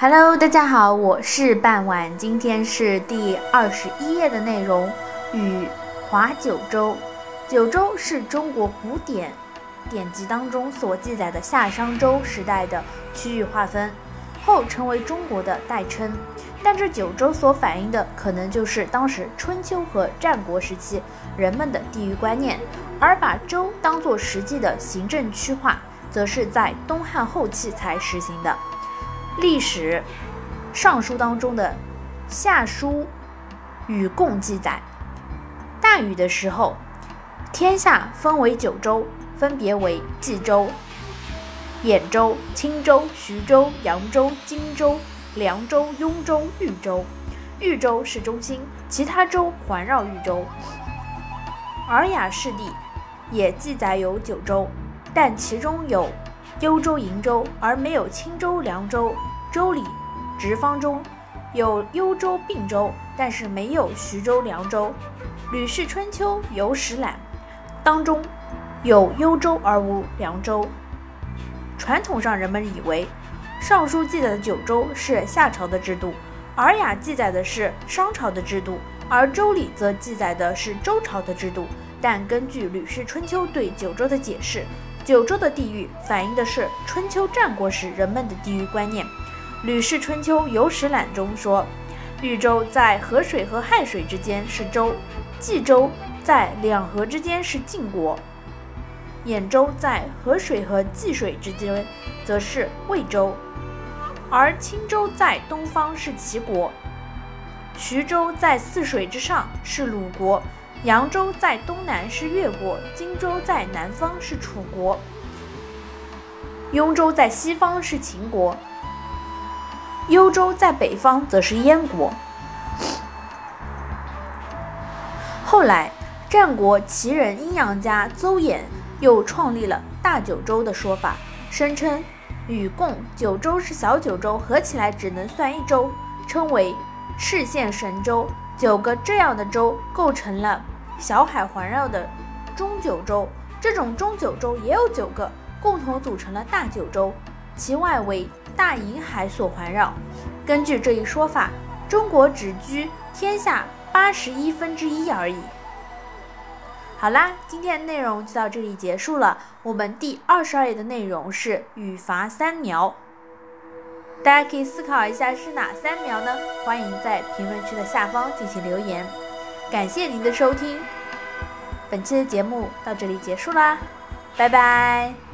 Hello，大家好，我是半晚，今天是第二十一页的内容，与划九州。九州是中国古典典籍当中所记载的夏商周时代的区域划分，后成为中国的代称。但这九州所反映的可能就是当时春秋和战国时期人们的地域观念，而把州当作实际的行政区划，则是在东汉后期才实行的。历史《尚书》当中的《夏书与贡》记载，大禹的时候，天下分为九州，分别为冀州、兖州、青州、徐州、扬州、荆州、凉州、雍州、豫州。豫州是中心，其他州环绕豫州。《尔雅释地》也记载有九州，但其中有幽州、瀛州，而没有青州、凉州。周礼直方中有幽州、并州，但是没有徐州、凉州。吕氏春秋有史览当中有幽州而无凉州。传统上人们以为《尚书》记载的九州是夏朝的制度，《尔雅》记载的是商朝的制度，而《周礼》则记载的是周朝的制度。但根据《吕氏春秋》对九州的解释，九州的地域反映的是春秋战国时人们的地域观念。《吕氏春秋·有史览》中说，豫州在河水和亥水之间是州，冀州在两河之间是晋国，兖州在河水和济水之间则是魏州，而青州在东方是齐国，徐州在泗水之上是鲁国，扬州在东南是越国，荆州在南方是楚国，雍州在西方是秦国。幽州在北方则是燕国。后来，战国齐人阴阳家邹衍又创立了大九州的说法，声称禹贡九州是小九州，合起来只能算一州，称为赤县神州。九个这样的州构成了小海环绕的中九州，这种中九州也有九个，共同组成了大九州。其外围大银海所环绕。根据这一说法，中国只居天下八十一分之一而已。好啦，今天的内容就到这里结束了。我们第二十二页的内容是语法三苗，大家可以思考一下是哪三秒呢？欢迎在评论区的下方进行留言。感谢您的收听，本期的节目到这里结束啦，拜拜。